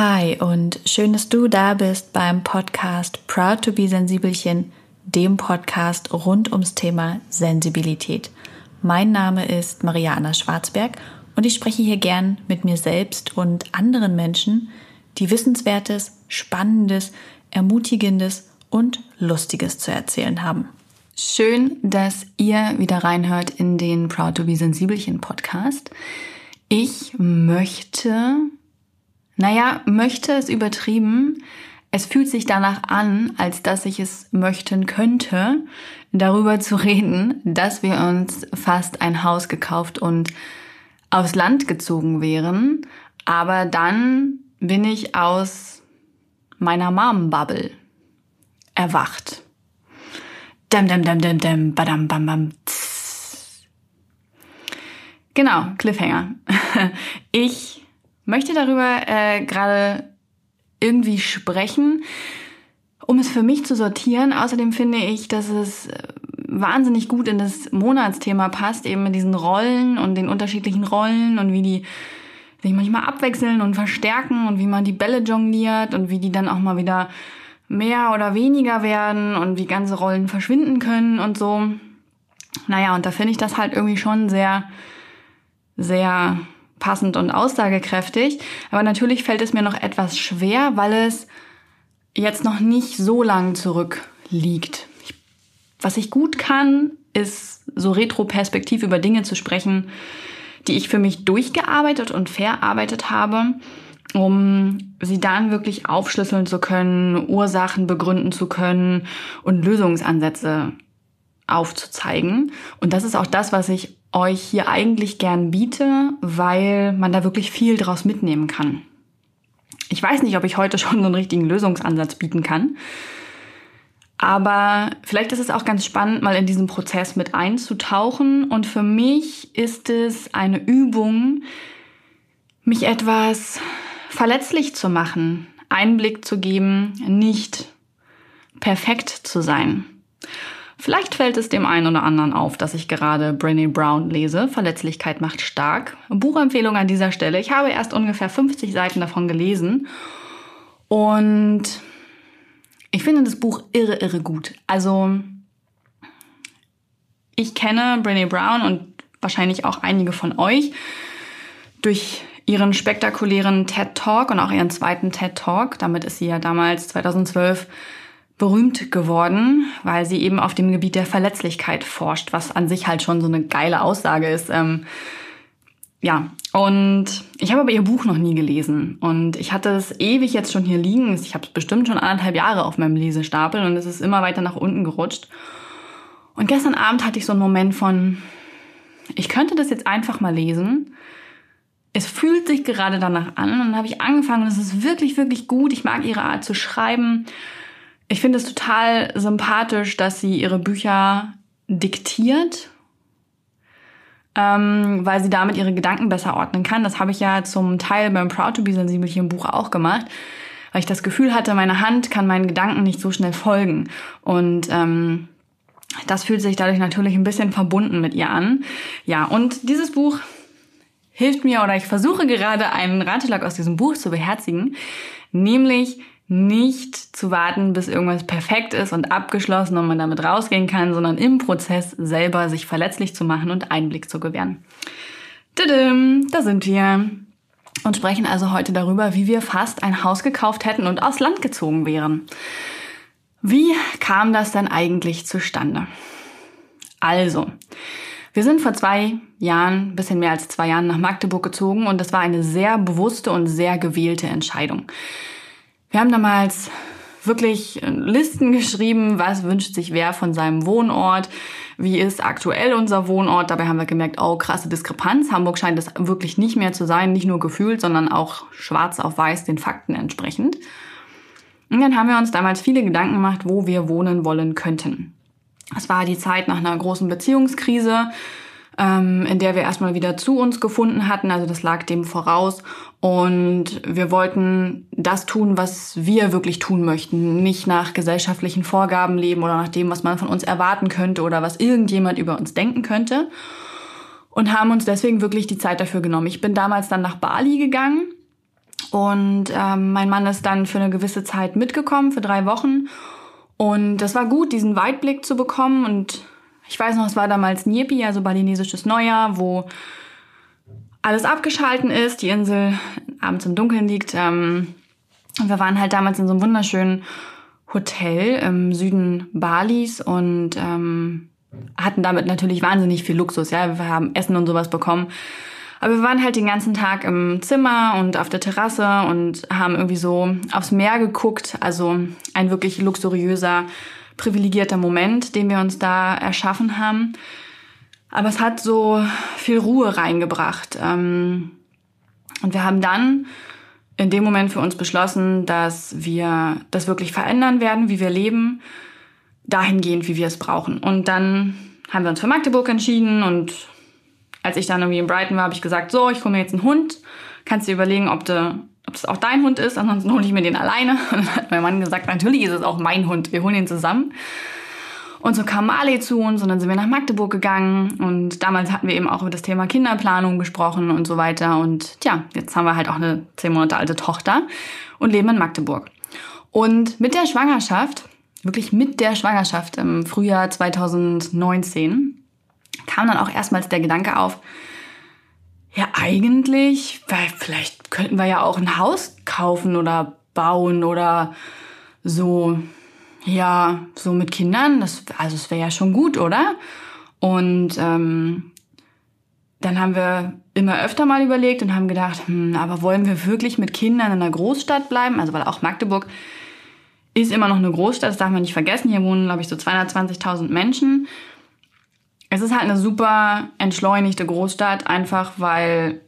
Hi und schön, dass du da bist beim Podcast Proud to be Sensibelchen, dem Podcast rund ums Thema Sensibilität. Mein Name ist Maria Anna Schwarzberg und ich spreche hier gern mit mir selbst und anderen Menschen, die Wissenswertes, Spannendes, Ermutigendes und Lustiges zu erzählen haben. Schön, dass ihr wieder reinhört in den Proud to be Sensibelchen Podcast. Ich möchte naja, möchte es übertrieben. Es fühlt sich danach an, als dass ich es möchten könnte, darüber zu reden, dass wir uns fast ein Haus gekauft und aufs Land gezogen wären. Aber dann bin ich aus meiner Mom-Bubble erwacht. Dam, dam, dam, dam, dam, badam, bam, bam. Tss. Genau, Cliffhanger. Ich möchte darüber äh, gerade irgendwie sprechen, um es für mich zu sortieren. Außerdem finde ich, dass es äh, wahnsinnig gut in das Monatsthema passt, eben mit diesen Rollen und den unterschiedlichen Rollen und wie die sich manchmal abwechseln und verstärken und wie man die Bälle jongliert und wie die dann auch mal wieder mehr oder weniger werden und wie ganze Rollen verschwinden können und so. Naja, und da finde ich das halt irgendwie schon sehr, sehr passend und aussagekräftig. Aber natürlich fällt es mir noch etwas schwer, weil es jetzt noch nicht so lang zurückliegt. was ich gut kann, ist so retroperspektiv über Dinge zu sprechen, die ich für mich durchgearbeitet und verarbeitet habe, um sie dann wirklich aufschlüsseln zu können, Ursachen begründen zu können und Lösungsansätze aufzuzeigen. Und das ist auch das, was ich euch hier eigentlich gern biete, weil man da wirklich viel draus mitnehmen kann. Ich weiß nicht, ob ich heute schon so einen richtigen Lösungsansatz bieten kann. Aber vielleicht ist es auch ganz spannend, mal in diesen Prozess mit einzutauchen. Und für mich ist es eine Übung, mich etwas verletzlich zu machen, Einblick zu geben, nicht perfekt zu sein. Vielleicht fällt es dem einen oder anderen auf, dass ich gerade Brené Brown lese. Verletzlichkeit macht stark. Buchempfehlung an dieser Stelle. Ich habe erst ungefähr 50 Seiten davon gelesen. Und ich finde das Buch irre, irre gut. Also, ich kenne Brené Brown und wahrscheinlich auch einige von euch durch ihren spektakulären TED Talk und auch ihren zweiten TED Talk. Damit ist sie ja damals 2012 berühmt geworden, weil sie eben auf dem Gebiet der Verletzlichkeit forscht, was an sich halt schon so eine geile Aussage ist. Ähm, ja, und ich habe aber ihr Buch noch nie gelesen und ich hatte es ewig jetzt schon hier liegen. Ich habe es bestimmt schon anderthalb Jahre auf meinem Lesestapel und es ist immer weiter nach unten gerutscht. Und gestern Abend hatte ich so einen Moment von, ich könnte das jetzt einfach mal lesen. Es fühlt sich gerade danach an und dann habe ich angefangen und es ist wirklich, wirklich gut. Ich mag ihre Art zu schreiben. Ich finde es total sympathisch, dass sie ihre Bücher diktiert, ähm, weil sie damit ihre Gedanken besser ordnen kann. Das habe ich ja zum Teil beim Proud to be sensibelchen Buch auch gemacht, weil ich das Gefühl hatte, meine Hand kann meinen Gedanken nicht so schnell folgen. Und ähm, das fühlt sich dadurch natürlich ein bisschen verbunden mit ihr an. Ja, und dieses Buch hilft mir oder ich versuche gerade einen Ratschlag aus diesem Buch zu beherzigen, nämlich nicht zu warten, bis irgendwas perfekt ist und abgeschlossen und man damit rausgehen kann, sondern im Prozess selber sich verletzlich zu machen und Einblick zu gewähren. Didim, da sind wir und sprechen also heute darüber, wie wir fast ein Haus gekauft hätten und aus Land gezogen wären. Wie kam das denn eigentlich zustande? Also, wir sind vor zwei Jahren, bisschen mehr als zwei Jahren nach Magdeburg gezogen und das war eine sehr bewusste und sehr gewählte Entscheidung. Wir haben damals wirklich Listen geschrieben, was wünscht sich wer von seinem Wohnort, wie ist aktuell unser Wohnort. Dabei haben wir gemerkt, oh, krasse Diskrepanz. Hamburg scheint es wirklich nicht mehr zu sein, nicht nur gefühlt, sondern auch schwarz auf weiß den Fakten entsprechend. Und dann haben wir uns damals viele Gedanken gemacht, wo wir wohnen wollen könnten. Es war die Zeit nach einer großen Beziehungskrise ähm, in der wir erstmal wieder zu uns gefunden hatten. Also das lag dem voraus. Und wir wollten das tun, was wir wirklich tun möchten. Nicht nach gesellschaftlichen Vorgaben leben oder nach dem, was man von uns erwarten könnte oder was irgendjemand über uns denken könnte. Und haben uns deswegen wirklich die Zeit dafür genommen. Ich bin damals dann nach Bali gegangen Und ähm, mein Mann ist dann für eine gewisse Zeit mitgekommen, für drei Wochen. Und das war gut, diesen Weitblick zu bekommen. Und ich weiß noch, es war damals Nyepi, also balinesisches Neujahr, wo alles abgeschalten ist, die Insel abends im Dunkeln liegt. Ähm, und wir waren halt damals in so einem wunderschönen Hotel im Süden Balis und ähm, hatten damit natürlich wahnsinnig viel Luxus. Ja, wir haben Essen und sowas bekommen. Aber wir waren halt den ganzen Tag im Zimmer und auf der Terrasse und haben irgendwie so aufs Meer geguckt. Also ein wirklich luxuriöser, privilegierter Moment, den wir uns da erschaffen haben. Aber es hat so viel Ruhe reingebracht. Ähm, und wir haben dann in dem Moment für uns beschlossen, dass wir das wirklich verändern werden, wie wir leben, dahingehend, wie wir es brauchen. Und dann haben wir uns für Magdeburg entschieden und als ich dann irgendwie in Brighton war, habe ich gesagt, so, ich hole mir jetzt einen Hund. Kannst dir überlegen, ob, du, ob das auch dein Hund ist, ansonsten hole ich mir den alleine. Und dann hat mein Mann gesagt, natürlich ist es auch mein Hund, wir holen ihn zusammen. Und so kam Marley zu uns und dann sind wir nach Magdeburg gegangen und damals hatten wir eben auch über das Thema Kinderplanung gesprochen und so weiter. Und tja, jetzt haben wir halt auch eine zehn Monate alte Tochter und leben in Magdeburg. Und mit der Schwangerschaft, wirklich mit der Schwangerschaft im Frühjahr 2019, kam dann auch erstmals der Gedanke auf, ja eigentlich, weil vielleicht könnten wir ja auch ein Haus kaufen oder bauen oder so ja, so mit Kindern, das, also es wäre ja schon gut, oder? Und ähm, dann haben wir immer öfter mal überlegt und haben gedacht, hm, aber wollen wir wirklich mit Kindern in einer Großstadt bleiben? Also weil auch Magdeburg ist immer noch eine Großstadt, das darf man nicht vergessen. Hier wohnen, glaube ich, so 220.000 Menschen. Es ist halt eine super entschleunigte Großstadt, einfach weil,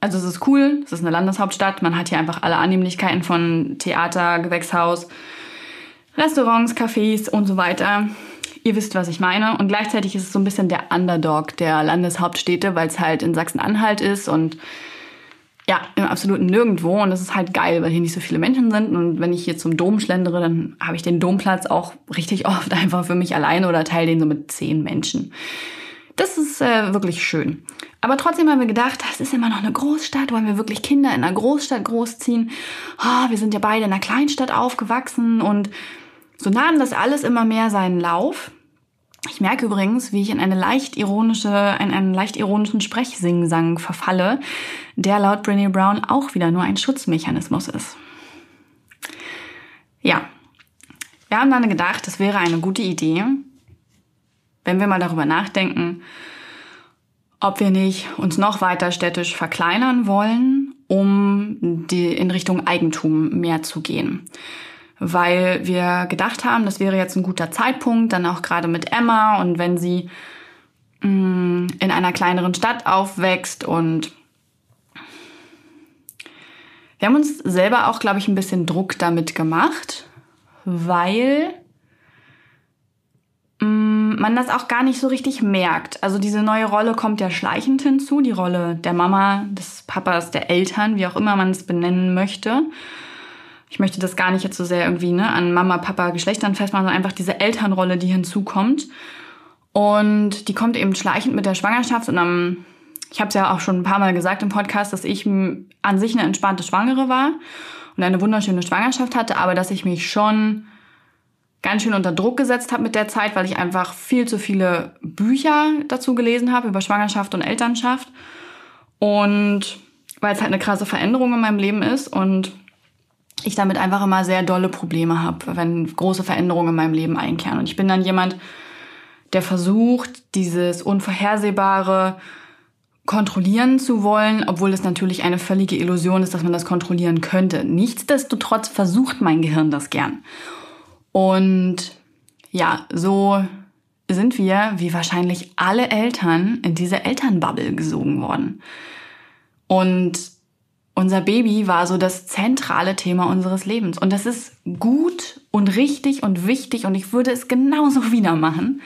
also es ist cool, es ist eine Landeshauptstadt, man hat hier einfach alle Annehmlichkeiten von Theater, Gewächshaus, Restaurants, Cafés und so weiter. Ihr wisst, was ich meine. Und gleichzeitig ist es so ein bisschen der Underdog der Landeshauptstädte, weil es halt in Sachsen-Anhalt ist und ja, im absoluten Nirgendwo. Und das ist halt geil, weil hier nicht so viele Menschen sind. Und wenn ich hier zum Dom schlendere, dann habe ich den Domplatz auch richtig oft einfach für mich alleine oder teile den so mit zehn Menschen. Das ist äh, wirklich schön. Aber trotzdem haben wir gedacht, das ist immer noch eine Großstadt, wollen wir wirklich Kinder in einer Großstadt großziehen? Oh, wir sind ja beide in einer Kleinstadt aufgewachsen und so nahm das alles immer mehr seinen Lauf. Ich merke übrigens, wie ich in eine leicht ironische, in einen leicht ironischen Sprechsingsang verfalle, der laut Brené Brown auch wieder nur ein Schutzmechanismus ist. Ja, wir haben dann gedacht, es wäre eine gute Idee, wenn wir mal darüber nachdenken, ob wir nicht uns noch weiter städtisch verkleinern wollen, um die, in Richtung Eigentum mehr zu gehen weil wir gedacht haben, das wäre jetzt ein guter Zeitpunkt, dann auch gerade mit Emma und wenn sie mm, in einer kleineren Stadt aufwächst und wir haben uns selber auch, glaube ich, ein bisschen Druck damit gemacht, weil mm, man das auch gar nicht so richtig merkt. Also diese neue Rolle kommt ja schleichend hinzu, die Rolle der Mama, des Papas, der Eltern, wie auch immer man es benennen möchte ich möchte das gar nicht jetzt so sehr irgendwie ne, an Mama, Papa, Geschlechtern festmachen, sondern einfach diese Elternrolle, die hinzukommt. Und die kommt eben schleichend mit der Schwangerschaft. Und am, ich habe es ja auch schon ein paar Mal gesagt im Podcast, dass ich an sich eine entspannte Schwangere war und eine wunderschöne Schwangerschaft hatte, aber dass ich mich schon ganz schön unter Druck gesetzt habe mit der Zeit, weil ich einfach viel zu viele Bücher dazu gelesen habe über Schwangerschaft und Elternschaft. Und weil es halt eine krasse Veränderung in meinem Leben ist und ich damit einfach immer sehr dolle Probleme habe, wenn große Veränderungen in meinem Leben einkehren. Und ich bin dann jemand, der versucht, dieses Unvorhersehbare kontrollieren zu wollen, obwohl es natürlich eine völlige Illusion ist, dass man das kontrollieren könnte. Nichtsdestotrotz versucht mein Gehirn das gern. Und ja, so sind wir, wie wahrscheinlich alle Eltern, in diese Elternbubble gesogen worden. Und unser Baby war so das zentrale Thema unseres Lebens. Und das ist gut und richtig und wichtig und ich würde es genauso wieder machen,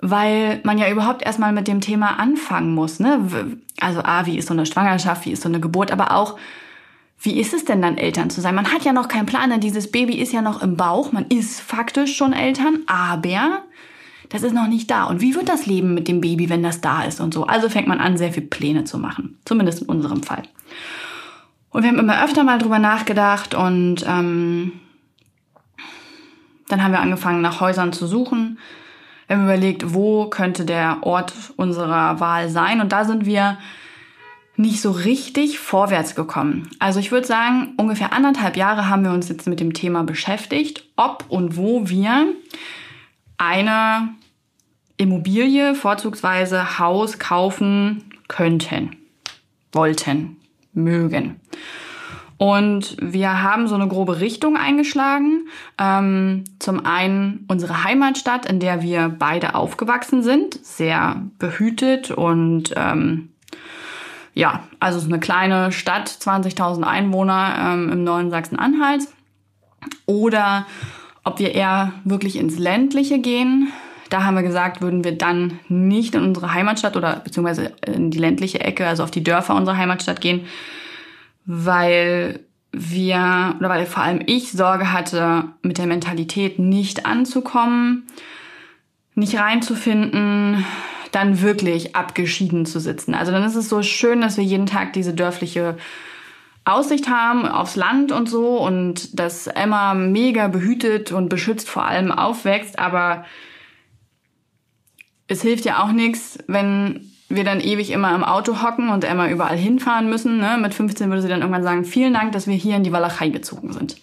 weil man ja überhaupt erstmal mit dem Thema anfangen muss. Ne? Also, ah, wie ist so eine Schwangerschaft, wie ist so eine Geburt, aber auch, wie ist es denn dann Eltern zu sein? Man hat ja noch keinen Plan, denn dieses Baby ist ja noch im Bauch, man ist faktisch schon Eltern, aber das ist noch nicht da. Und wie wird das Leben mit dem Baby, wenn das da ist und so? Also fängt man an, sehr viel Pläne zu machen. Zumindest in unserem Fall. Und wir haben immer öfter mal drüber nachgedacht und ähm, dann haben wir angefangen, nach Häusern zu suchen. Wir haben überlegt, wo könnte der Ort unserer Wahl sein. Und da sind wir nicht so richtig vorwärts gekommen. Also ich würde sagen, ungefähr anderthalb Jahre haben wir uns jetzt mit dem Thema beschäftigt, ob und wo wir eine Immobilie, vorzugsweise Haus kaufen könnten, wollten, mögen. Und wir haben so eine grobe Richtung eingeschlagen. Ähm, zum einen unsere Heimatstadt, in der wir beide aufgewachsen sind, sehr behütet und ähm, ja, also ist eine kleine Stadt, 20.000 Einwohner ähm, im neuen Sachsen-Anhalt. Oder ob wir eher wirklich ins ländliche gehen. Da haben wir gesagt, würden wir dann nicht in unsere Heimatstadt oder beziehungsweise in die ländliche Ecke, also auf die Dörfer unserer Heimatstadt gehen, weil wir oder weil vor allem ich Sorge hatte, mit der Mentalität nicht anzukommen, nicht reinzufinden, dann wirklich abgeschieden zu sitzen. Also dann ist es so schön, dass wir jeden Tag diese dörfliche Aussicht haben aufs Land und so und dass Emma mega behütet und beschützt vor allem aufwächst, aber es hilft ja auch nichts, wenn wir dann ewig immer im Auto hocken und Emma überall hinfahren müssen. Ne? Mit 15 würde sie dann irgendwann sagen, vielen Dank, dass wir hier in die Walachei gezogen sind.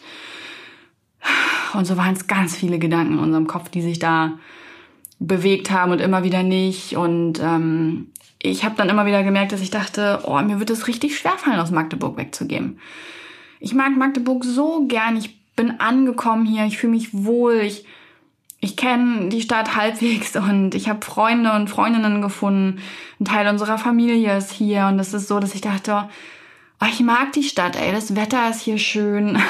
Und so waren es ganz viele Gedanken in unserem Kopf, die sich da bewegt haben und immer wieder nicht. Und ähm, ich habe dann immer wieder gemerkt, dass ich dachte, oh, mir wird es richtig schwerfallen, aus Magdeburg wegzugehen. Ich mag Magdeburg so gern. Ich bin angekommen hier. Ich fühle mich wohl. Ich, ich kenne die Stadt halbwegs und ich habe Freunde und Freundinnen gefunden. Ein Teil unserer Familie ist hier. Und es ist so, dass ich dachte, oh, ich mag die Stadt, ey. Das Wetter ist hier schön.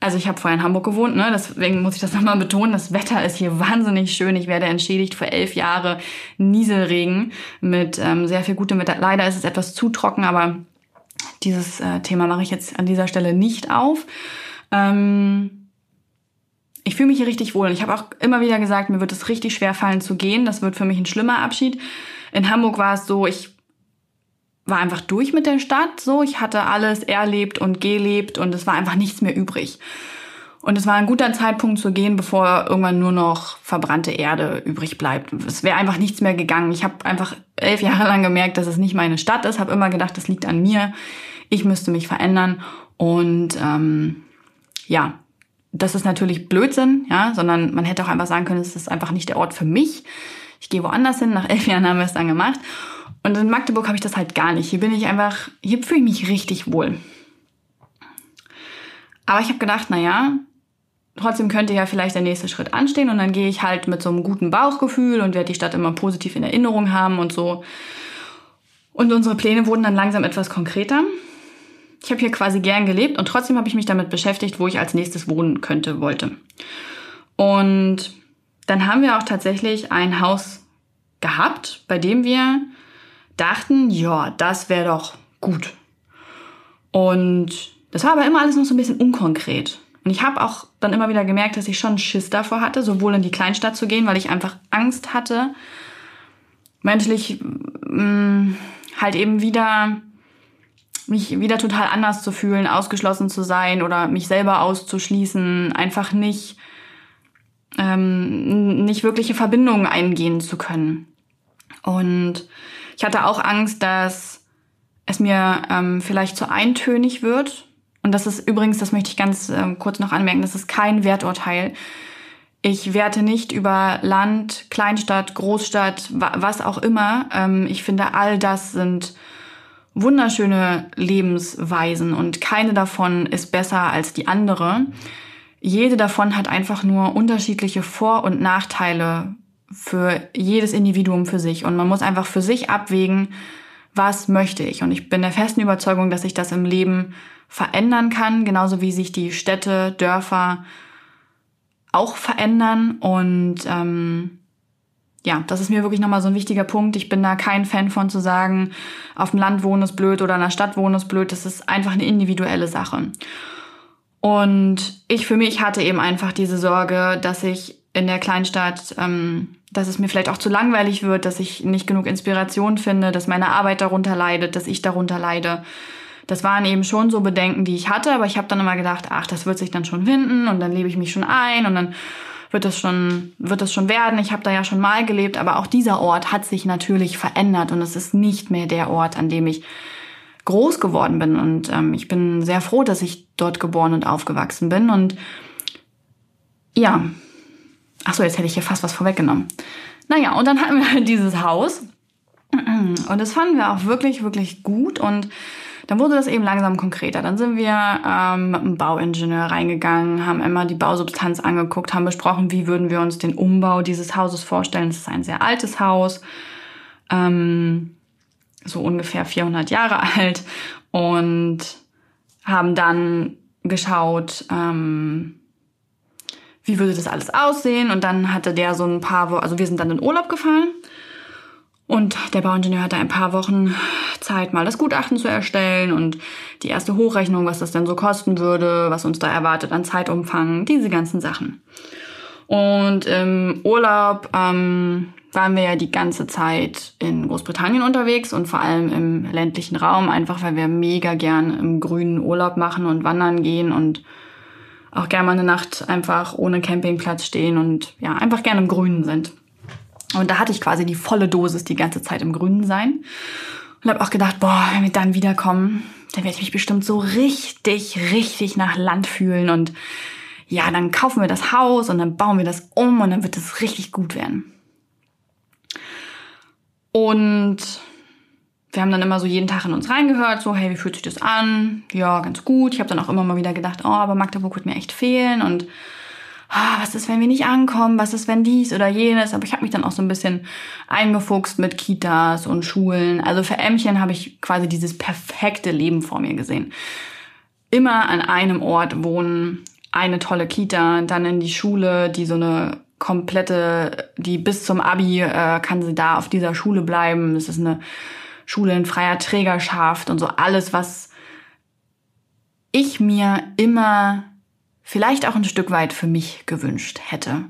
Also ich habe vorher in Hamburg gewohnt, ne? deswegen muss ich das nochmal betonen. Das Wetter ist hier wahnsinnig schön. Ich werde entschädigt für elf Jahre Nieselregen mit ähm, sehr viel gutem Wetter. Leider ist es etwas zu trocken, aber dieses äh, Thema mache ich jetzt an dieser Stelle nicht auf. Ähm, ich fühle mich hier richtig wohl. Und ich habe auch immer wieder gesagt, mir wird es richtig schwer fallen zu gehen. Das wird für mich ein schlimmer Abschied. In Hamburg war es so, ich war einfach durch mit der Stadt. So, ich hatte alles erlebt und gelebt und es war einfach nichts mehr übrig. Und es war ein guter Zeitpunkt zu gehen, bevor irgendwann nur noch verbrannte Erde übrig bleibt. Es wäre einfach nichts mehr gegangen. Ich habe einfach elf Jahre lang gemerkt, dass es nicht meine Stadt ist. Habe immer gedacht, das liegt an mir. Ich müsste mich verändern. Und ähm, ja, das ist natürlich Blödsinn, ja, sondern man hätte auch einfach sagen können, es ist einfach nicht der Ort für mich. Ich gehe woanders hin. Nach elf Jahren haben wir es dann gemacht. Und in Magdeburg habe ich das halt gar nicht. Hier bin ich einfach, hier fühle ich mich richtig wohl. Aber ich habe gedacht, naja, trotzdem könnte ja vielleicht der nächste Schritt anstehen und dann gehe ich halt mit so einem guten Bauchgefühl und werde die Stadt immer positiv in Erinnerung haben und so. Und unsere Pläne wurden dann langsam etwas konkreter. Ich habe hier quasi gern gelebt und trotzdem habe ich mich damit beschäftigt, wo ich als nächstes wohnen könnte, wollte. Und dann haben wir auch tatsächlich ein Haus gehabt, bei dem wir dachten, ja, das wäre doch gut. Und das war aber immer alles noch so ein bisschen unkonkret. Und ich habe auch dann immer wieder gemerkt, dass ich schon Schiss davor hatte, sowohl in die Kleinstadt zu gehen, weil ich einfach Angst hatte, menschlich mh, mm, halt eben wieder mich wieder total anders zu fühlen, ausgeschlossen zu sein oder mich selber auszuschließen, einfach nicht ähm, nicht wirkliche Verbindungen eingehen zu können. Und ich hatte auch Angst, dass es mir ähm, vielleicht zu eintönig wird. Und das ist übrigens, das möchte ich ganz ähm, kurz noch anmerken, das ist kein Werturteil. Ich werte nicht über Land, Kleinstadt, Großstadt, was auch immer. Ähm, ich finde, all das sind wunderschöne Lebensweisen und keine davon ist besser als die andere. Jede davon hat einfach nur unterschiedliche Vor- und Nachteile für jedes Individuum für sich. Und man muss einfach für sich abwägen, was möchte ich. Und ich bin der festen Überzeugung, dass sich das im Leben verändern kann, genauso wie sich die Städte, Dörfer auch verändern. Und ähm, ja, das ist mir wirklich nochmal so ein wichtiger Punkt. Ich bin da kein Fan von zu sagen, auf dem Land wohnen ist blöd oder in der Stadt wohnen ist blöd. Das ist einfach eine individuelle Sache. Und ich für mich hatte eben einfach diese Sorge, dass ich in der Kleinstadt, ähm, dass es mir vielleicht auch zu langweilig wird, dass ich nicht genug Inspiration finde, dass meine Arbeit darunter leidet, dass ich darunter leide, das waren eben schon so Bedenken, die ich hatte, aber ich habe dann immer gedacht, ach, das wird sich dann schon finden und dann lebe ich mich schon ein und dann wird das schon, wird das schon werden. Ich habe da ja schon mal gelebt, aber auch dieser Ort hat sich natürlich verändert und es ist nicht mehr der Ort, an dem ich groß geworden bin. Und ähm, ich bin sehr froh, dass ich dort geboren und aufgewachsen bin. Und ja, ach so, jetzt hätte ich hier fast was vorweggenommen. Naja, und dann hatten wir halt dieses Haus. Und das fanden wir auch wirklich, wirklich gut. Und dann wurde das eben langsam konkreter. Dann sind wir ähm, mit einem Bauingenieur reingegangen, haben immer die Bausubstanz angeguckt, haben besprochen, wie würden wir uns den Umbau dieses Hauses vorstellen. Es ist ein sehr altes Haus, ähm, so ungefähr 400 Jahre alt und haben dann geschaut, ähm, wie würde das alles aussehen. Und dann hatte der so ein paar Wochen, also wir sind dann in Urlaub gefahren und der Bauingenieur hatte ein paar Wochen Zeit, mal das Gutachten zu erstellen und die erste Hochrechnung, was das denn so kosten würde, was uns da erwartet an Zeitumfang, diese ganzen Sachen. Und im Urlaub ähm, waren wir ja die ganze Zeit in Großbritannien unterwegs und vor allem im ländlichen Raum, einfach weil wir mega gern im grünen Urlaub machen und wandern gehen und auch gerne mal eine Nacht einfach ohne Campingplatz stehen und ja, einfach gerne im Grünen sind. Und da hatte ich quasi die volle Dosis die ganze Zeit im Grünen sein. Und habe auch gedacht, boah, wenn wir dann wiederkommen, dann werde ich mich bestimmt so richtig, richtig nach Land fühlen. Und ja, dann kaufen wir das Haus und dann bauen wir das um und dann wird es richtig gut werden. Und wir haben dann immer so jeden Tag in uns reingehört, so, hey, wie fühlt sich das an? Ja, ganz gut. Ich habe dann auch immer mal wieder gedacht, oh, aber Magdeburg wird mir echt fehlen und ah, was ist, wenn wir nicht ankommen, was ist, wenn dies oder jenes. Aber ich habe mich dann auch so ein bisschen eingefuchst mit Kitas und Schulen. Also für Ämmchen habe ich quasi dieses perfekte Leben vor mir gesehen. Immer an einem Ort wohnen, eine tolle Kita, dann in die Schule, die so eine komplette, die bis zum Abi äh, kann sie da auf dieser Schule bleiben. Es ist eine Schule in freier Trägerschaft und so alles, was ich mir immer vielleicht auch ein Stück weit für mich gewünscht hätte.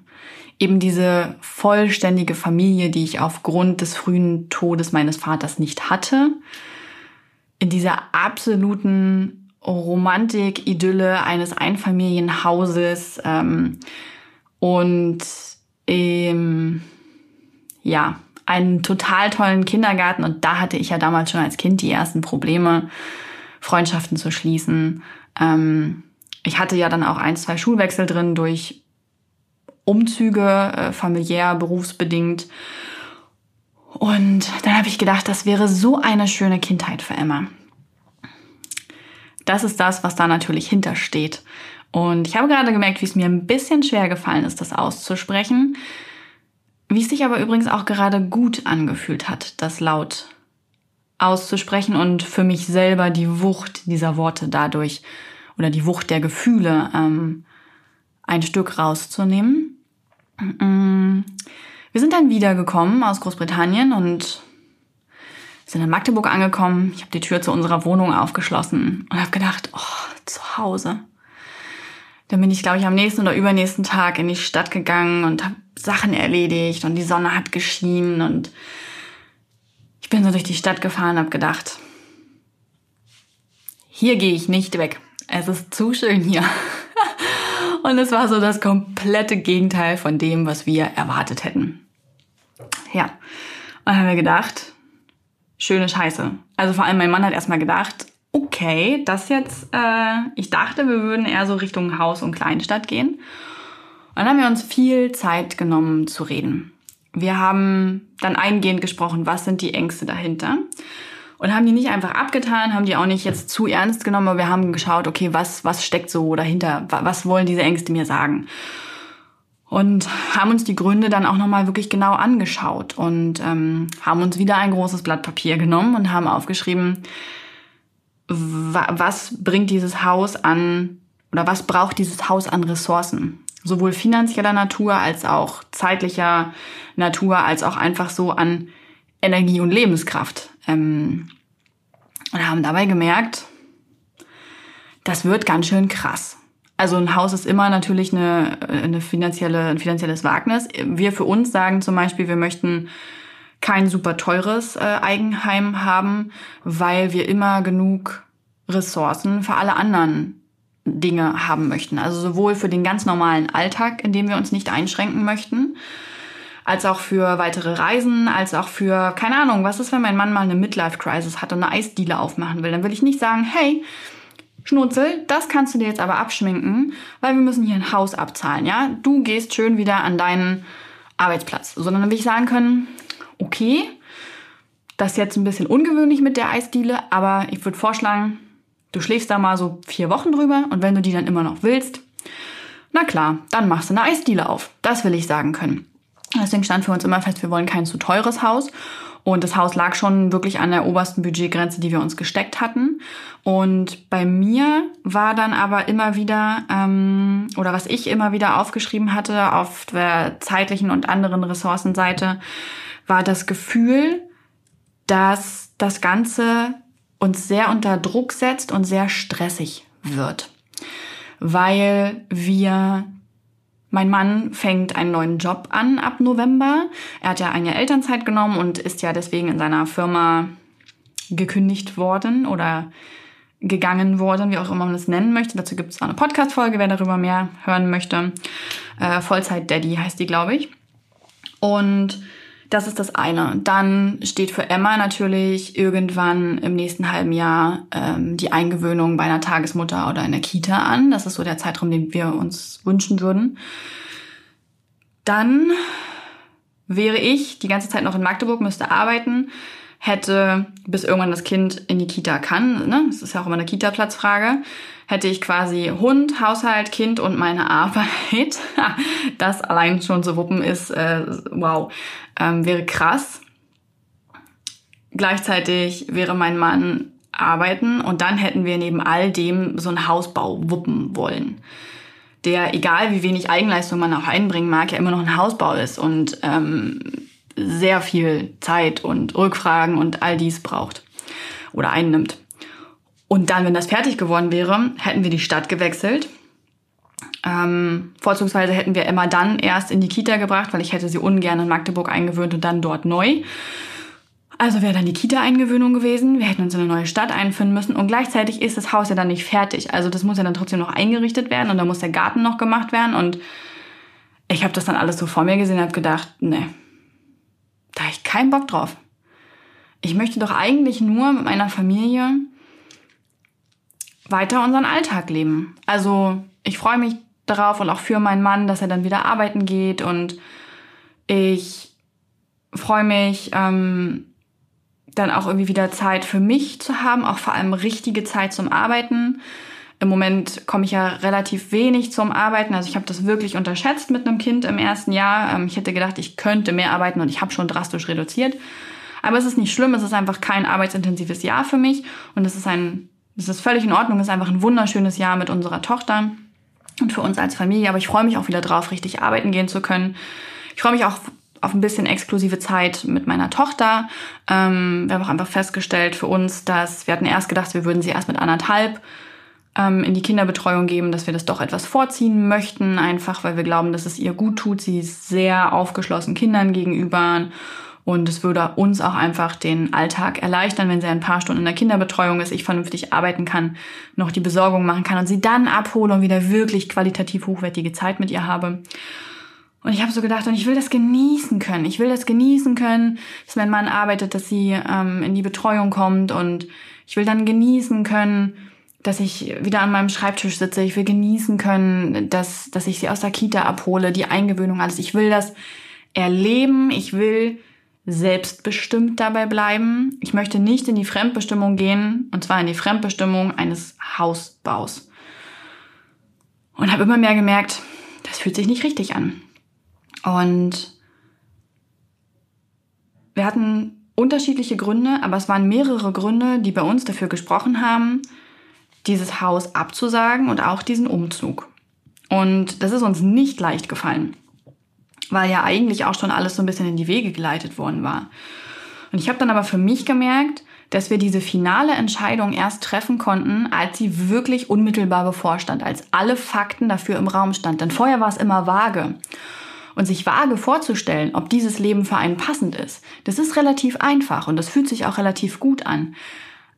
Eben diese vollständige Familie, die ich aufgrund des frühen Todes meines Vaters nicht hatte. In dieser absoluten Romantik-Idylle eines Einfamilienhauses ähm, und ähm, ja, einen total tollen Kindergarten. Und da hatte ich ja damals schon als Kind die ersten Probleme, Freundschaften zu schließen. Ähm, ich hatte ja dann auch ein, zwei Schulwechsel drin durch Umzüge, äh, familiär, berufsbedingt. Und dann habe ich gedacht, das wäre so eine schöne Kindheit für Emma. Das ist das, was da natürlich hintersteht. Und ich habe gerade gemerkt, wie es mir ein bisschen schwer gefallen ist, das auszusprechen. Wie es sich aber übrigens auch gerade gut angefühlt hat, das laut auszusprechen und für mich selber die Wucht dieser Worte dadurch oder die Wucht der Gefühle ähm, ein Stück rauszunehmen. Mm. Wir sind dann wiedergekommen aus Großbritannien und sind in Magdeburg angekommen. Ich habe die Tür zu unserer Wohnung aufgeschlossen und habe gedacht, oh, zu Hause. Dann bin ich, glaube ich, am nächsten oder übernächsten Tag in die Stadt gegangen und habe Sachen erledigt und die Sonne hat geschienen und ich bin so durch die Stadt gefahren und habe gedacht, hier gehe ich nicht weg es ist zu schön hier. Und es war so das komplette Gegenteil von dem, was wir erwartet hätten. Ja. Und dann haben wir gedacht, schöne Scheiße. Also vor allem mein Mann hat erstmal gedacht, okay, das jetzt, äh, ich dachte, wir würden eher so Richtung Haus- und Kleinstadt gehen. Und dann haben wir uns viel Zeit genommen zu reden. Wir haben dann eingehend gesprochen, was sind die Ängste dahinter und haben die nicht einfach abgetan, haben die auch nicht jetzt zu ernst genommen, aber wir haben geschaut, okay, was, was steckt so dahinter? Was wollen diese Ängste mir sagen? Und haben uns die Gründe dann auch nochmal wirklich genau angeschaut und ähm, haben uns wieder ein großes Blatt Papier genommen und haben aufgeschrieben, was bringt dieses Haus an oder was braucht dieses Haus an Ressourcen? Sowohl finanzieller Natur als auch zeitlicher Natur, als auch einfach so an Energie und Lebenskraft. Ähm, und haben dabei gemerkt, das wird ganz schön krass. Also ein Haus ist immer natürlich eine, eine finanzielle, ein finanzielles Wagnis. Wir für uns sagen zum Beispiel, wir möchten kein super teures äh, Eigenheim haben, weil wir immer genug Ressourcen für alle anderen Dinge haben möchten. Also sowohl für den ganz normalen Alltag, in dem wir uns nicht einschränken möchten, als auch für weitere Reisen, als auch für, keine Ahnung, was ist, wenn mein Mann mal eine Midlife-Crisis hat und eine Eisdiele aufmachen will? Dann will ich nicht sagen, hey, Schnurzel, das kannst du dir jetzt aber abschminken, weil wir müssen hier ein Haus abzahlen, ja? Du gehst schön wieder an deinen Arbeitsplatz. Sondern dann will ich sagen können, okay, das ist jetzt ein bisschen ungewöhnlich mit der Eisdiele, aber ich würde vorschlagen, du schläfst da mal so vier Wochen drüber und wenn du die dann immer noch willst, na klar, dann machst du eine Eisdiele auf. Das will ich sagen können. Deswegen stand für uns immer fest, wir wollen kein zu teures Haus. Und das Haus lag schon wirklich an der obersten Budgetgrenze, die wir uns gesteckt hatten. Und bei mir war dann aber immer wieder, ähm, oder was ich immer wieder aufgeschrieben hatte auf der zeitlichen und anderen Ressourcenseite, war das Gefühl, dass das Ganze uns sehr unter Druck setzt und sehr stressig wird. Weil wir mein Mann fängt einen neuen Job an ab November. Er hat ja ein Jahr Elternzeit genommen und ist ja deswegen in seiner Firma gekündigt worden oder gegangen worden, wie auch immer man das nennen möchte. Dazu gibt es auch eine Podcast-Folge, wer darüber mehr hören möchte. Äh, Vollzeit Daddy heißt die, glaube ich. Und das ist das eine. Dann steht für Emma natürlich irgendwann im nächsten halben Jahr ähm, die Eingewöhnung bei einer Tagesmutter oder in der Kita an. Das ist so der Zeitraum, den wir uns wünschen würden. Dann wäre ich die ganze Zeit noch in Magdeburg, müsste arbeiten, hätte, bis irgendwann das Kind in die Kita kann, ne? das ist ja auch immer eine Kita-Platzfrage, hätte ich quasi Hund, Haushalt, Kind und meine Arbeit. das allein schon zu wuppen ist, äh, wow, ähm, wäre krass. Gleichzeitig wäre mein Mann arbeiten und dann hätten wir neben all dem so einen Hausbau wuppen wollen. Der, egal wie wenig Eigenleistung man auch einbringen mag, ja immer noch ein Hausbau ist und ähm, sehr viel Zeit und Rückfragen und all dies braucht oder einnimmt. Und dann, wenn das fertig geworden wäre, hätten wir die Stadt gewechselt. Ähm, vorzugsweise hätten wir Emma dann erst in die Kita gebracht, weil ich hätte sie ungern in Magdeburg eingewöhnt und dann dort neu. Also wäre dann die Kita-Eingewöhnung gewesen. Wir hätten uns in eine neue Stadt einfinden müssen. Und gleichzeitig ist das Haus ja dann nicht fertig. Also das muss ja dann trotzdem noch eingerichtet werden und da muss der Garten noch gemacht werden. Und ich habe das dann alles so vor mir gesehen und habe gedacht, nee, da habe ich keinen Bock drauf. Ich möchte doch eigentlich nur mit meiner Familie weiter unseren Alltag leben. Also ich freue mich darauf und auch für meinen Mann, dass er dann wieder arbeiten geht und ich freue mich, ähm, dann auch irgendwie wieder Zeit für mich zu haben, auch vor allem richtige Zeit zum Arbeiten. Im Moment komme ich ja relativ wenig zum Arbeiten. Also ich habe das wirklich unterschätzt mit einem Kind im ersten Jahr. Ähm, ich hätte gedacht, ich könnte mehr arbeiten und ich habe schon drastisch reduziert. Aber es ist nicht schlimm, es ist einfach kein arbeitsintensives Jahr für mich und es ist ein, es ist völlig in Ordnung, es ist einfach ein wunderschönes Jahr mit unserer Tochter und für uns als Familie. Aber ich freue mich auch wieder drauf, richtig arbeiten gehen zu können. Ich freue mich auch auf ein bisschen exklusive Zeit mit meiner Tochter. Ähm, wir haben auch einfach festgestellt für uns, dass wir hatten erst gedacht, wir würden sie erst mit anderthalb ähm, in die Kinderbetreuung geben, dass wir das doch etwas vorziehen möchten, einfach weil wir glauben, dass es ihr gut tut. Sie ist sehr aufgeschlossen Kindern gegenüber und es würde uns auch einfach den Alltag erleichtern, wenn sie ein paar Stunden in der Kinderbetreuung ist, ich vernünftig arbeiten kann, noch die Besorgung machen kann und sie dann abhole und wieder wirklich qualitativ hochwertige Zeit mit ihr habe. Und ich habe so gedacht, und ich will das genießen können. Ich will das genießen können, dass mein Mann arbeitet, dass sie ähm, in die Betreuung kommt und ich will dann genießen können, dass ich wieder an meinem Schreibtisch sitze. Ich will genießen können, dass, dass ich sie aus der Kita abhole, die Eingewöhnung, alles. Ich will das erleben. Ich will selbstbestimmt dabei bleiben. Ich möchte nicht in die Fremdbestimmung gehen, und zwar in die Fremdbestimmung eines Hausbaus. Und habe immer mehr gemerkt, das fühlt sich nicht richtig an. Und wir hatten unterschiedliche Gründe, aber es waren mehrere Gründe, die bei uns dafür gesprochen haben, dieses Haus abzusagen und auch diesen Umzug. Und das ist uns nicht leicht gefallen, weil ja eigentlich auch schon alles so ein bisschen in die Wege geleitet worden war. Und ich habe dann aber für mich gemerkt, dass wir diese finale Entscheidung erst treffen konnten, als sie wirklich unmittelbar bevorstand, als alle Fakten dafür im Raum standen. Denn vorher war es immer vage. Und sich vage vorzustellen, ob dieses Leben für einen passend ist, das ist relativ einfach und das fühlt sich auch relativ gut an.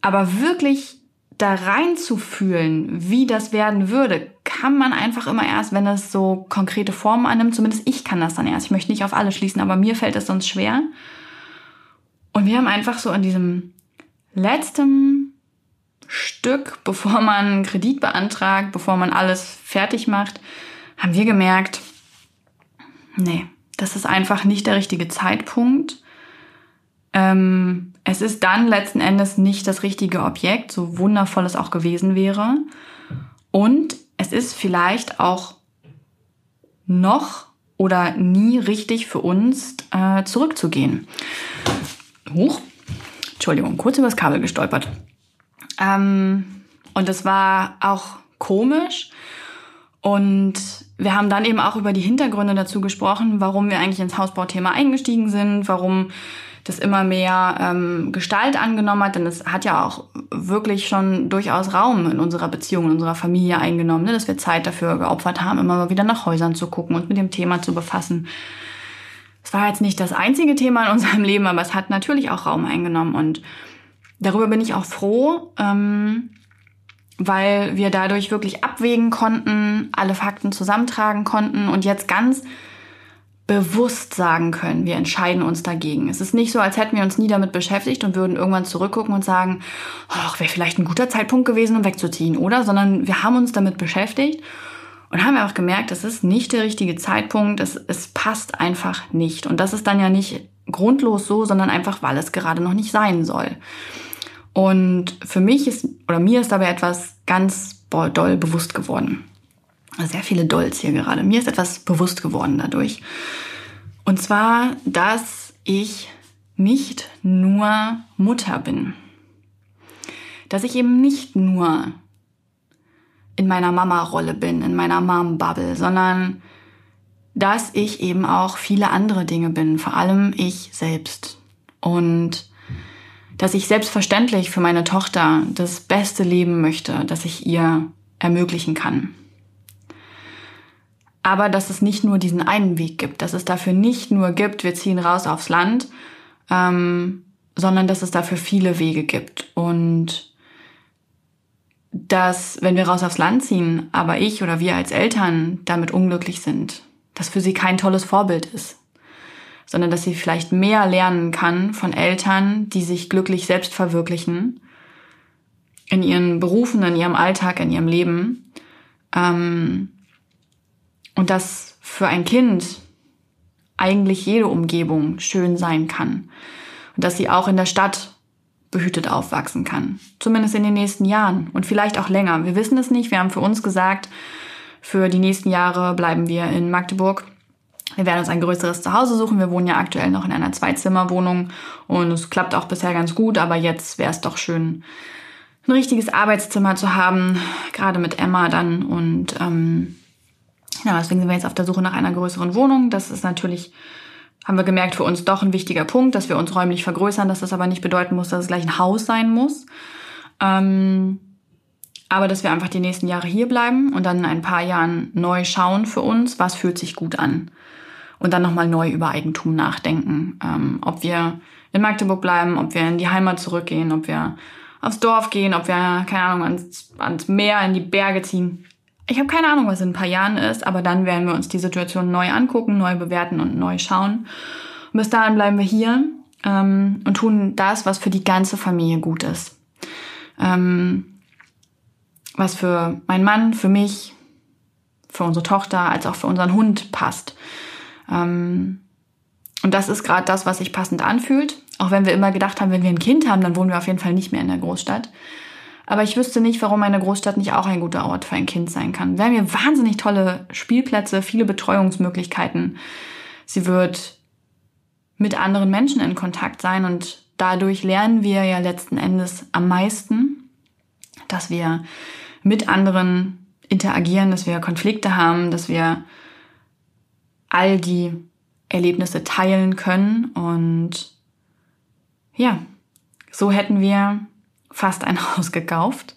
Aber wirklich da reinzufühlen, wie das werden würde, kann man einfach immer erst, wenn es so konkrete Formen annimmt. Zumindest ich kann das dann erst. Ich möchte nicht auf alle schließen, aber mir fällt es sonst schwer. Und wir haben einfach so in diesem letzten Stück, bevor man Kredit beantragt, bevor man alles fertig macht, haben wir gemerkt, nee, das ist einfach nicht der richtige Zeitpunkt. Ähm, es ist dann letzten Endes nicht das richtige Objekt, so wundervoll es auch gewesen wäre. Und es ist vielleicht auch noch oder nie richtig für uns äh, zurückzugehen. Huch, Entschuldigung, kurz übers Kabel gestolpert. Ähm, und es war auch komisch. Und wir haben dann eben auch über die Hintergründe dazu gesprochen, warum wir eigentlich ins Hausbauthema eingestiegen sind, warum das immer mehr ähm, Gestalt angenommen hat, denn es hat ja auch wirklich schon durchaus Raum in unserer Beziehung, in unserer Familie eingenommen, ne? dass wir Zeit dafür geopfert haben, immer mal wieder nach Häusern zu gucken und mit dem Thema zu befassen. Es war jetzt nicht das einzige Thema in unserem Leben, aber es hat natürlich auch Raum eingenommen und darüber bin ich auch froh, ähm, weil wir dadurch wirklich abwägen konnten, alle Fakten zusammentragen konnten und jetzt ganz bewusst sagen können, wir entscheiden uns dagegen. Es ist nicht so, als hätten wir uns nie damit beschäftigt und würden irgendwann zurückgucken und sagen, ach, wäre vielleicht ein guter Zeitpunkt gewesen, um wegzuziehen, oder? Sondern wir haben uns damit beschäftigt und haben auch gemerkt, es ist nicht der richtige Zeitpunkt, es, es passt einfach nicht. Und das ist dann ja nicht grundlos so, sondern einfach, weil es gerade noch nicht sein soll. Und für mich ist, oder mir ist dabei etwas ganz doll bewusst geworden sehr viele Dolls hier gerade. Mir ist etwas bewusst geworden dadurch. Und zwar, dass ich nicht nur Mutter bin. Dass ich eben nicht nur in meiner Mama-Rolle bin, in meiner Mom-Bubble, sondern dass ich eben auch viele andere Dinge bin, vor allem ich selbst. Und dass ich selbstverständlich für meine Tochter das beste Leben möchte, das ich ihr ermöglichen kann aber dass es nicht nur diesen einen Weg gibt, dass es dafür nicht nur gibt, wir ziehen raus aufs Land, ähm, sondern dass es dafür viele Wege gibt. Und dass, wenn wir raus aufs Land ziehen, aber ich oder wir als Eltern damit unglücklich sind, dass für sie kein tolles Vorbild ist, sondern dass sie vielleicht mehr lernen kann von Eltern, die sich glücklich selbst verwirklichen, in ihren Berufen, in ihrem Alltag, in ihrem Leben. Ähm, und dass für ein Kind eigentlich jede Umgebung schön sein kann. Und dass sie auch in der Stadt behütet aufwachsen kann. Zumindest in den nächsten Jahren und vielleicht auch länger. Wir wissen es nicht. Wir haben für uns gesagt, für die nächsten Jahre bleiben wir in Magdeburg. Wir werden uns ein größeres Zuhause suchen. Wir wohnen ja aktuell noch in einer Zweizimmerwohnung und es klappt auch bisher ganz gut, aber jetzt wäre es doch schön, ein richtiges Arbeitszimmer zu haben, gerade mit Emma dann und ähm, ja, deswegen sind wir jetzt auf der Suche nach einer größeren Wohnung. Das ist natürlich, haben wir gemerkt, für uns doch ein wichtiger Punkt, dass wir uns räumlich vergrößern, dass das aber nicht bedeuten muss, dass es gleich ein Haus sein muss. Ähm, aber dass wir einfach die nächsten Jahre hier bleiben und dann in ein paar Jahren neu schauen für uns, was fühlt sich gut an. Und dann nochmal neu über Eigentum nachdenken. Ähm, ob wir in Magdeburg bleiben, ob wir in die Heimat zurückgehen, ob wir aufs Dorf gehen, ob wir, keine Ahnung, ans, ans Meer, in die Berge ziehen. Ich habe keine Ahnung, was in ein paar Jahren ist, aber dann werden wir uns die Situation neu angucken, neu bewerten und neu schauen. Und bis dahin bleiben wir hier ähm, und tun das, was für die ganze Familie gut ist. Ähm, was für meinen Mann, für mich, für unsere Tochter, als auch für unseren Hund passt. Ähm, und das ist gerade das, was sich passend anfühlt. Auch wenn wir immer gedacht haben, wenn wir ein Kind haben, dann wohnen wir auf jeden Fall nicht mehr in der Großstadt. Aber ich wüsste nicht, warum eine Großstadt nicht auch ein guter Ort für ein Kind sein kann. Wir haben hier wahnsinnig tolle Spielplätze, viele Betreuungsmöglichkeiten. Sie wird mit anderen Menschen in Kontakt sein und dadurch lernen wir ja letzten Endes am meisten, dass wir mit anderen interagieren, dass wir Konflikte haben, dass wir all die Erlebnisse teilen können und ja, so hätten wir fast ein Haus gekauft.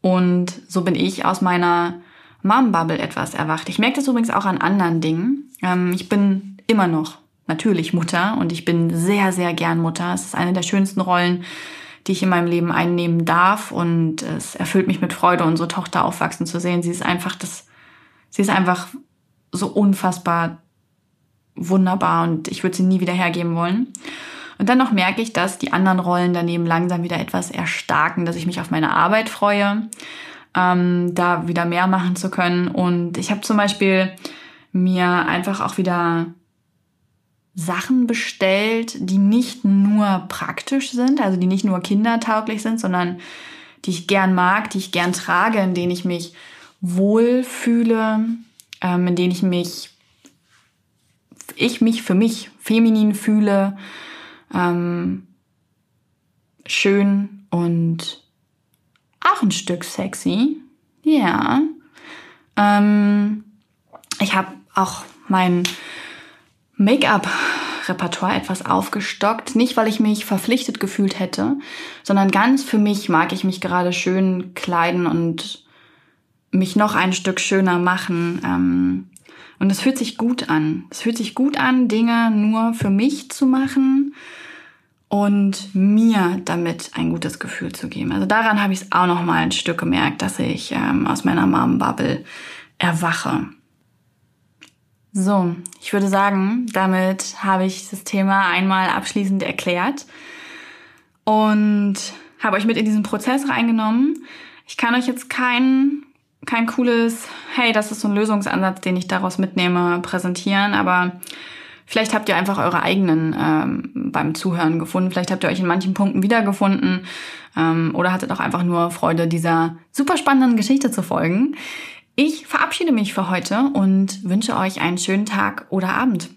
Und so bin ich aus meiner Mom-Bubble etwas erwacht. Ich merke das übrigens auch an anderen Dingen. Ähm, ich bin immer noch natürlich Mutter und ich bin sehr, sehr gern Mutter. Es ist eine der schönsten Rollen, die ich in meinem Leben einnehmen darf. Und es erfüllt mich mit Freude, unsere Tochter aufwachsen zu sehen. Sie ist einfach das, sie ist einfach so unfassbar wunderbar und ich würde sie nie wieder hergeben wollen. Und dann noch merke ich, dass die anderen Rollen daneben langsam wieder etwas erstarken, dass ich mich auf meine Arbeit freue, ähm, da wieder mehr machen zu können. Und ich habe zum Beispiel mir einfach auch wieder Sachen bestellt, die nicht nur praktisch sind, also die nicht nur kindertauglich sind, sondern die ich gern mag, die ich gern trage, in denen ich mich wohlfühle, ähm, in denen ich mich, ich mich für mich feminin fühle, ähm, schön und auch ein Stück sexy. Ja. Ähm, ich habe auch mein Make-up-Repertoire etwas aufgestockt. Nicht, weil ich mich verpflichtet gefühlt hätte, sondern ganz für mich mag ich mich gerade schön kleiden und mich noch ein Stück schöner machen. Ähm, und es fühlt sich gut an. Es fühlt sich gut an, Dinge nur für mich zu machen und mir damit ein gutes Gefühl zu geben. Also daran habe ich es auch noch mal ein Stück gemerkt, dass ich ähm, aus meiner Mom-Bubble erwache. So, ich würde sagen, damit habe ich das Thema einmal abschließend erklärt und habe euch mit in diesen Prozess reingenommen. Ich kann euch jetzt kein, kein cooles, hey, das ist so ein Lösungsansatz, den ich daraus mitnehme, präsentieren, aber vielleicht habt ihr einfach eure eigenen ähm, beim Zuhören gefunden. Vielleicht habt ihr euch in manchen Punkten wiedergefunden ähm, oder hattet auch einfach nur Freude, dieser super spannenden Geschichte zu folgen. Ich verabschiede mich für heute und wünsche euch einen schönen Tag oder Abend.